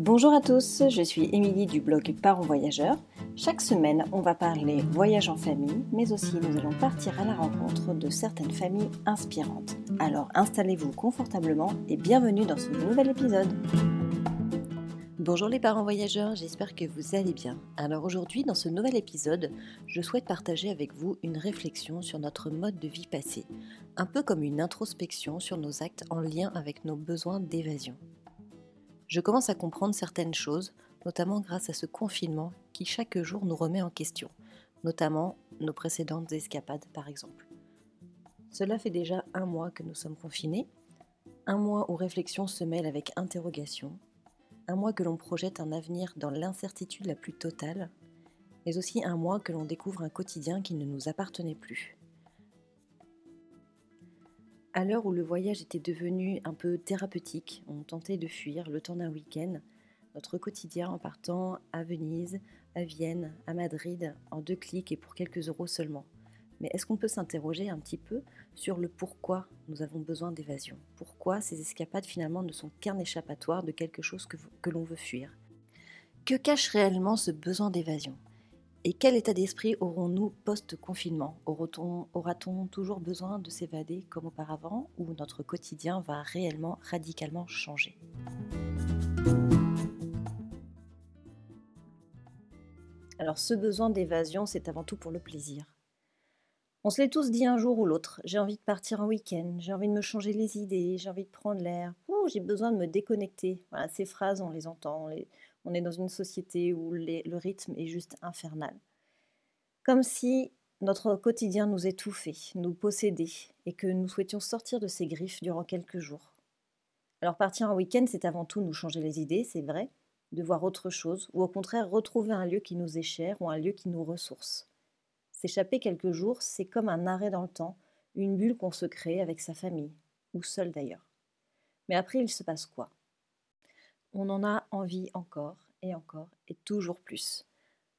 Bonjour à tous, je suis Émilie du blog Parents Voyageurs. Chaque semaine, on va parler voyage en famille, mais aussi nous allons partir à la rencontre de certaines familles inspirantes. Alors installez-vous confortablement et bienvenue dans ce nouvel épisode. Bonjour les parents voyageurs, j'espère que vous allez bien. Alors aujourd'hui, dans ce nouvel épisode, je souhaite partager avec vous une réflexion sur notre mode de vie passé, un peu comme une introspection sur nos actes en lien avec nos besoins d'évasion je commence à comprendre certaines choses, notamment grâce à ce confinement qui chaque jour nous remet en question, notamment nos précédentes escapades par exemple. Cela fait déjà un mois que nous sommes confinés, un mois où réflexion se mêle avec interrogation, un mois que l'on projette un avenir dans l'incertitude la plus totale, mais aussi un mois que l'on découvre un quotidien qui ne nous appartenait plus. À l'heure où le voyage était devenu un peu thérapeutique, on tentait de fuir le temps d'un week-end, notre quotidien en partant à Venise, à Vienne, à Madrid, en deux clics et pour quelques euros seulement. Mais est-ce qu'on peut s'interroger un petit peu sur le pourquoi nous avons besoin d'évasion? Pourquoi ces escapades finalement ne sont qu'un échappatoire de quelque chose que, que l'on veut fuir? Que cache réellement ce besoin d'évasion? Et quel état d'esprit aurons-nous post-confinement? Aura-t-on toujours besoin de s'évader comme auparavant ou notre quotidien va réellement radicalement changer? Alors ce besoin d'évasion, c'est avant tout pour le plaisir. On se l'est tous dit un jour ou l'autre, j'ai envie de partir en week-end, j'ai envie de me changer les idées, j'ai envie de prendre l'air, j'ai besoin de me déconnecter. Voilà, ces phrases, on les entend, est dans une société où le rythme est juste infernal. Comme si notre quotidien nous étouffait, nous possédait, et que nous souhaitions sortir de ces griffes durant quelques jours. Alors partir en week-end, c'est avant tout nous changer les idées, c'est vrai, de voir autre chose, ou au contraire retrouver un lieu qui nous est cher ou un lieu qui nous ressource. S'échapper quelques jours, c'est comme un arrêt dans le temps, une bulle qu'on se crée avec sa famille, ou seul d'ailleurs. Mais après, il se passe quoi? On en a envie encore et encore et toujours plus.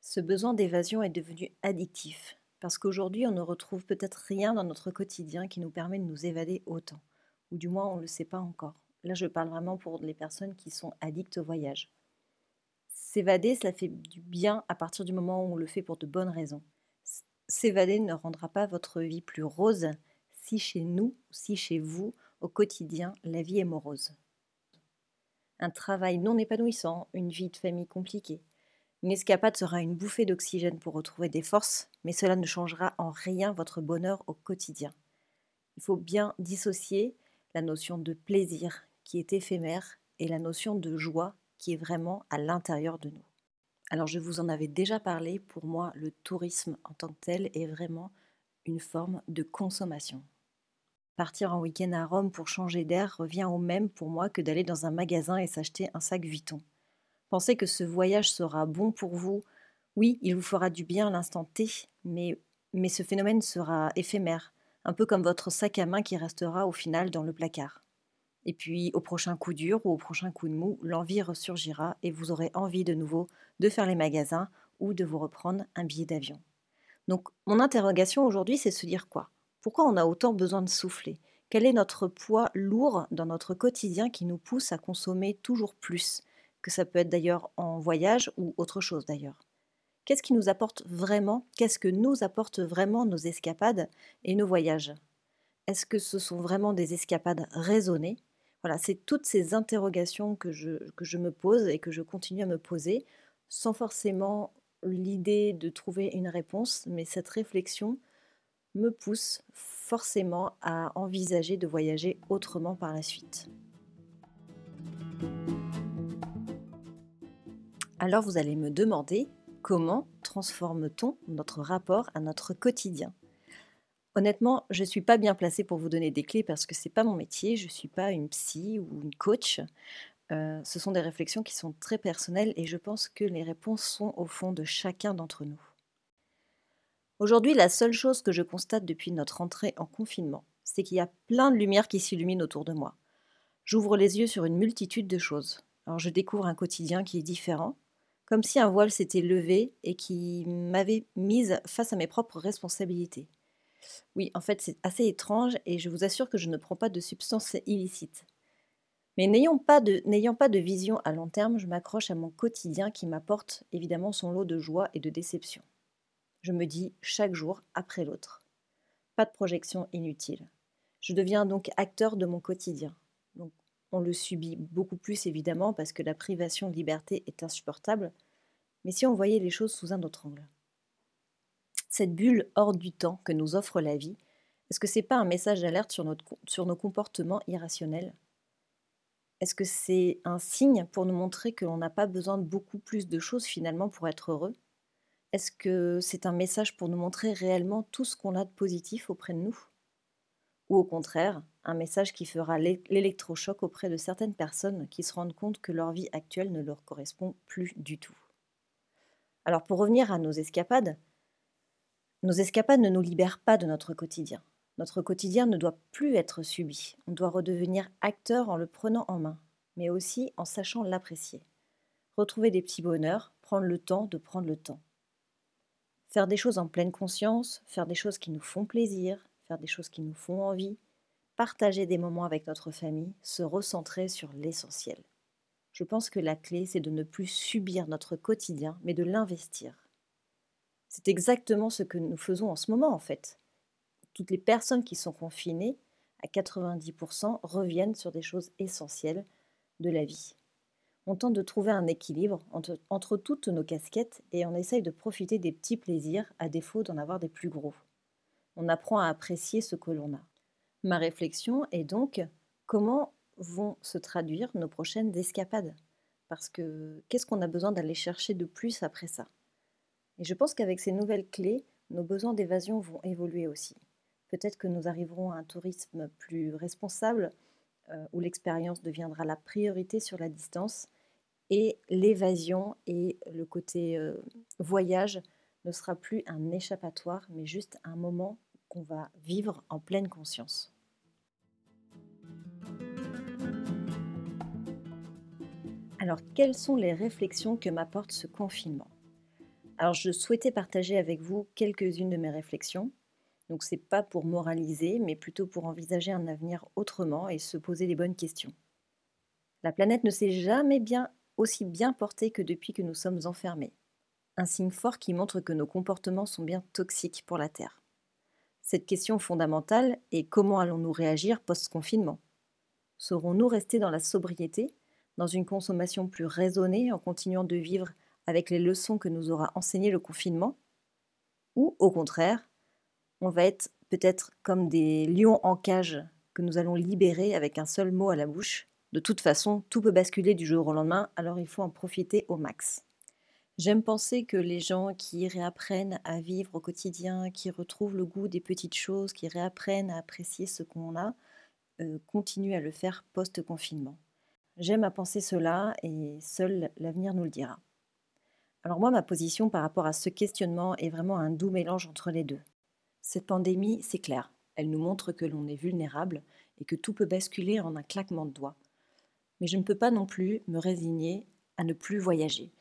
Ce besoin d'évasion est devenu addictif, parce qu'aujourd'hui on ne retrouve peut-être rien dans notre quotidien qui nous permet de nous évader autant, ou du moins on ne le sait pas encore. Là je parle vraiment pour les personnes qui sont addictes au voyage. S'évader, cela fait du bien à partir du moment où on le fait pour de bonnes raisons. S'évader ne rendra pas votre vie plus rose si chez nous, si chez vous, au quotidien, la vie est morose un travail non épanouissant, une vie de famille compliquée. Une escapade sera une bouffée d'oxygène pour retrouver des forces, mais cela ne changera en rien votre bonheur au quotidien. Il faut bien dissocier la notion de plaisir qui est éphémère et la notion de joie qui est vraiment à l'intérieur de nous. Alors je vous en avais déjà parlé, pour moi le tourisme en tant que tel est vraiment une forme de consommation. Partir en week-end à Rome pour changer d'air revient au même pour moi que d'aller dans un magasin et s'acheter un sac Vuitton. Pensez que ce voyage sera bon pour vous. Oui, il vous fera du bien à l'instant T, mais, mais ce phénomène sera éphémère, un peu comme votre sac à main qui restera au final dans le placard. Et puis, au prochain coup dur ou au prochain coup de mou, l'envie ressurgira et vous aurez envie de nouveau de faire les magasins ou de vous reprendre un billet d'avion. Donc, mon interrogation aujourd'hui, c'est se dire quoi? Pourquoi on a autant besoin de souffler? Quel est notre poids lourd dans notre quotidien qui nous pousse à consommer toujours plus? Que ça peut être d'ailleurs en voyage ou autre chose d'ailleurs. Qu'est-ce qui nous apporte vraiment? Qu'est-ce que nous apportent vraiment nos escapades et nos voyages? Est-ce que ce sont vraiment des escapades raisonnées? Voilà, c'est toutes ces interrogations que je, que je me pose et que je continue à me poser sans forcément l'idée de trouver une réponse, mais cette réflexion me pousse forcément à envisager de voyager autrement par la suite. Alors vous allez me demander comment transforme-t-on notre rapport à notre quotidien? Honnêtement, je ne suis pas bien placée pour vous donner des clés parce que ce n'est pas mon métier, je ne suis pas une psy ou une coach. Euh, ce sont des réflexions qui sont très personnelles et je pense que les réponses sont au fond de chacun d'entre nous. Aujourd'hui, la seule chose que je constate depuis notre entrée en confinement, c'est qu'il y a plein de lumières qui s'illuminent autour de moi. J'ouvre les yeux sur une multitude de choses. Alors je découvre un quotidien qui est différent, comme si un voile s'était levé et qui m'avait mise face à mes propres responsabilités. Oui, en fait, c'est assez étrange et je vous assure que je ne prends pas de substances illicites. Mais n'ayant pas, de, n'ayant pas de vision à long terme, je m'accroche à mon quotidien qui m'apporte évidemment son lot de joie et de déception. Je me dis chaque jour après l'autre. Pas de projection inutile. Je deviens donc acteur de mon quotidien. Donc, on le subit beaucoup plus évidemment parce que la privation de liberté est insupportable, mais si on voyait les choses sous un autre angle. Cette bulle hors du temps que nous offre la vie, est-ce que c'est pas un message d'alerte sur, sur nos comportements irrationnels? Est-ce que c'est un signe pour nous montrer que l'on n'a pas besoin de beaucoup plus de choses finalement pour être heureux? Est-ce que c'est un message pour nous montrer réellement tout ce qu'on a de positif auprès de nous? Ou au contraire, un message qui fera l'électrochoc auprès de certaines personnes qui se rendent compte que leur vie actuelle ne leur correspond plus du tout? Alors pour revenir à nos escapades, nos escapades ne nous libèrent pas de notre quotidien. Notre quotidien ne doit plus être subi. On doit redevenir acteur en le prenant en main, mais aussi en sachant l'apprécier. Retrouver des petits bonheurs, prendre le temps de prendre le temps. Faire des choses en pleine conscience, faire des choses qui nous font plaisir, faire des choses qui nous font envie, partager des moments avec notre famille, se recentrer sur l'essentiel. Je pense que la clé, c'est de ne plus subir notre quotidien, mais de l'investir. C'est exactement ce que nous faisons en ce moment, en fait toutes les personnes qui sont confinées, à 90%, reviennent sur des choses essentielles de la vie. On tente de trouver un équilibre entre, toutes nos casquettes et on essaye de profiter des petits plaisirs à défaut d'en avoir des plus gros. On apprend à apprécier ce que l'on a. Ma réflexion est donc comment vont se traduire nos prochaines escapades? Parce que qu'est-ce qu'on a besoin d'aller chercher de plus après ça? Et je pense qu'avec ces nouvelles clés, nos besoins d'évasion vont évoluer aussi. Peut-être que nous arriverons à un tourisme plus responsable, euh, où l'expérience deviendra la priorité sur la distance, et l'évasion et le côté euh, voyage ne sera plus un échappatoire, mais juste un moment qu'on va vivre en pleine conscience. Alors, quelles sont les réflexions que m'apporte ce confinement? Alors, je souhaitais partager avec vous quelques-unes de mes réflexions. Donc c'est pas pour moraliser, mais plutôt pour envisager un avenir autrement et se poser les bonnes questions. La planète ne s'est jamais bien aussi bien portée que depuis que nous sommes enfermés. Un signe fort qui montre que nos comportements sont bien toxiques pour la Terre. Cette question fondamentale est comment allons-nous réagir post-confinement? Saurons-nous rester dans la sobriété, dans une consommation plus raisonnée en continuant de vivre avec les leçons que nous aura enseigné le confinement? Ou au contraire, on va être peut-être comme des lions en cage que nous allons libérer avec un seul mot à la bouche. De toute façon, tout peut basculer du jour au lendemain, alors il faut en profiter au max. J'aime penser que les gens qui réapprennent à vivre au quotidien, qui retrouvent le goût des petites choses, qui réapprennent à apprécier ce qu'on a, euh, continuent à le faire post-confinement. J'aime à penser cela et seul l'avenir nous le dira. Alors moi, ma position par rapport à ce questionnement est vraiment un doux mélange entre les deux. Cette pandémie, c'est clair, elle nous montre que l'on est vulnérable et que tout peut basculer en un claquement de doigts. Mais je ne peux pas non plus me résigner à ne plus voyager.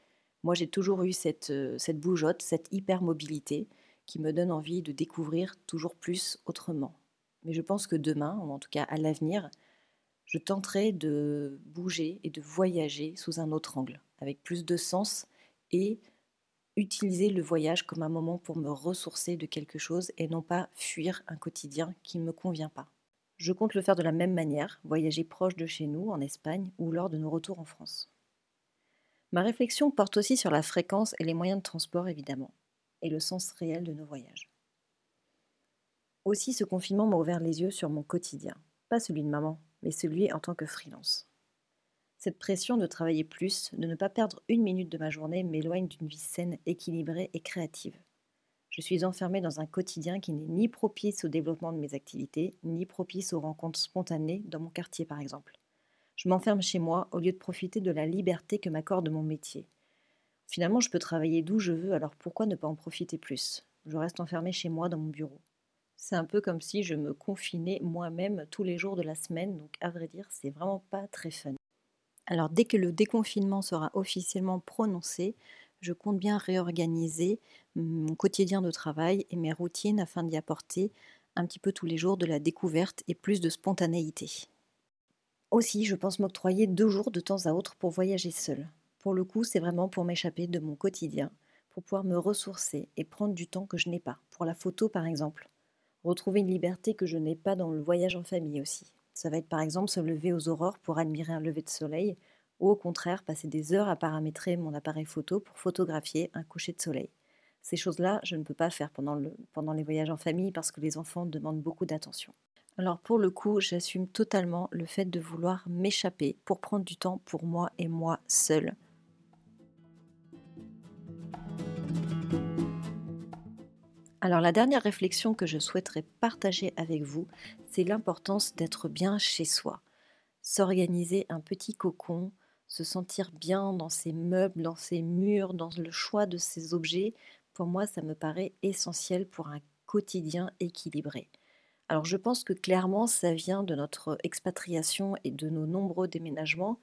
Moi, j'ai toujours eu cette, euh, cette bougeotte, cette hypermobilité qui me donne envie de découvrir toujours plus autrement. Mais je pense que demain, ou en tout cas à l'avenir, je tenterai de bouger et de voyager sous un autre angle, avec plus de sens et utiliser le voyage comme un moment pour me ressourcer de quelque chose et non pas fuir un quotidien qui ne me convient pas. Je compte le faire de la même manière, voyager proche de chez nous, en Espagne, ou lors de nos retours en France. Ma réflexion porte aussi sur la fréquence et les moyens de transport, évidemment, et le sens réel de nos voyages. Aussi, ce confinement m'a ouvert les yeux sur mon quotidien, pas celui de maman, mais celui en tant que freelance. Cette pression de travailler plus, de ne pas perdre une minute de ma journée m'éloigne d'une vie saine, équilibrée et créative. Je suis enfermée dans un quotidien qui n'est ni propice au développement de mes activités, ni propice aux rencontres spontanées dans mon quartier par exemple. Je m'enferme chez moi au lieu de profiter de la liberté que m'accorde mon métier. Finalement, je peux travailler d'où je veux, alors pourquoi ne pas en profiter plus? Je reste enfermée chez moi dans mon bureau. C'est un peu comme si je me confinais moi-même tous les jours de la semaine, donc à vrai dire, c'est vraiment pas très fun. Alors dès que le déconfinement sera officiellement prononcé, je compte bien réorganiser mon quotidien de travail et mes routines afin d'y apporter un petit peu tous les jours de la découverte et plus de spontanéité. Aussi, je pense m'octroyer deux jours de temps à autre pour voyager seule. Pour le coup, c'est vraiment pour m'échapper de mon quotidien, pour pouvoir me ressourcer et prendre du temps que je n'ai pas. Pour la photo, par exemple. Retrouver une liberté que je n'ai pas dans le voyage en famille aussi. Ça va être par exemple se lever aux aurores pour admirer un lever de soleil, ou au contraire passer des heures à paramétrer mon appareil photo pour photographier un coucher de soleil. Ces choses-là, je ne peux pas faire pendant, le, pendant les voyages en famille parce que les enfants demandent beaucoup d'attention. Alors pour le coup, j'assume totalement le fait de vouloir m'échapper pour prendre du temps pour moi et moi seule. Alors la dernière réflexion que je souhaiterais partager avec vous, c'est l'importance d'être bien chez soi. S'organiser un petit cocon, se sentir bien dans ses meubles, dans ses murs, dans le choix de ses objets, pour moi ça me paraît essentiel pour un quotidien équilibré. Alors je pense que clairement ça vient de notre expatriation et de nos nombreux déménagements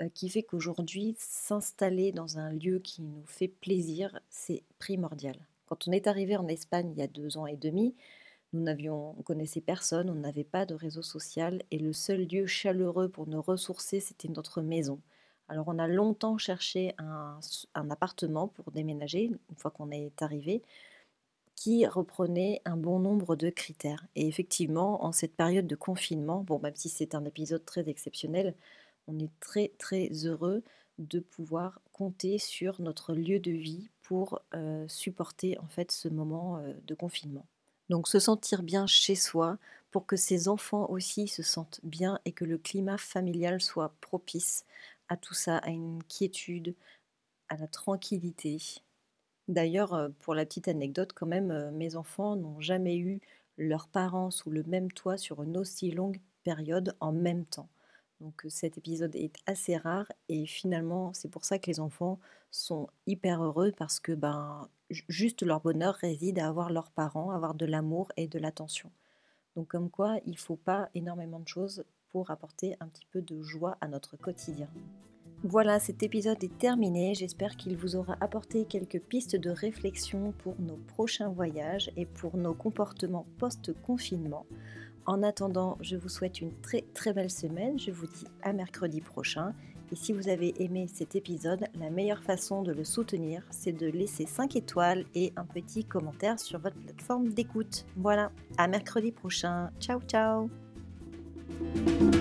euh, qui fait qu'aujourd'hui s'installer dans un lieu qui nous fait plaisir, c'est primordial. Quand on est arrivé en Espagne il y a deux ans et demi, nous n'avions, on connaissait personne, on n'avait pas de réseau social et le seul lieu chaleureux pour nous ressourcer, c'était notre maison. Alors on a longtemps cherché un, appartement pour déménager une fois qu'on est arrivé qui reprenait un bon nombre de critères. Et effectivement, en cette période de confinement, bon, même si c'est un épisode très exceptionnel, on est très très heureux de pouvoir compter sur notre lieu de vie pour euh, supporter en fait ce moment euh, de confinement. Donc se sentir bien chez soi pour que ses enfants aussi se sentent bien et que le climat familial soit propice à tout ça, à une quiétude, à la tranquillité, D'ailleurs, pour la petite anecdote quand même, mes enfants n'ont jamais eu leurs parents sous le même toit sur une aussi longue période en même temps. Donc cet épisode est assez rare et finalement c'est pour ça que les enfants sont hyper heureux parce que ben juste leur bonheur réside à avoir leurs parents, avoir de l'amour et de l'attention. Donc comme quoi il faut pas énormément de choses apporter un petit peu de joie à notre quotidien. Voilà, cet épisode est terminé. J'espère qu'il vous aura apporté quelques pistes de réflexion pour nos prochains voyages et pour nos comportements post-confinement. En attendant, je vous souhaite une très très belle semaine. Je vous dis à mercredi prochain. Et si vous avez aimé cet épisode, la meilleure façon de le soutenir, c'est de laisser 5 étoiles et un petit commentaire sur votre plateforme d'écoute. Voilà, à mercredi prochain. Ciao ciao Thank you.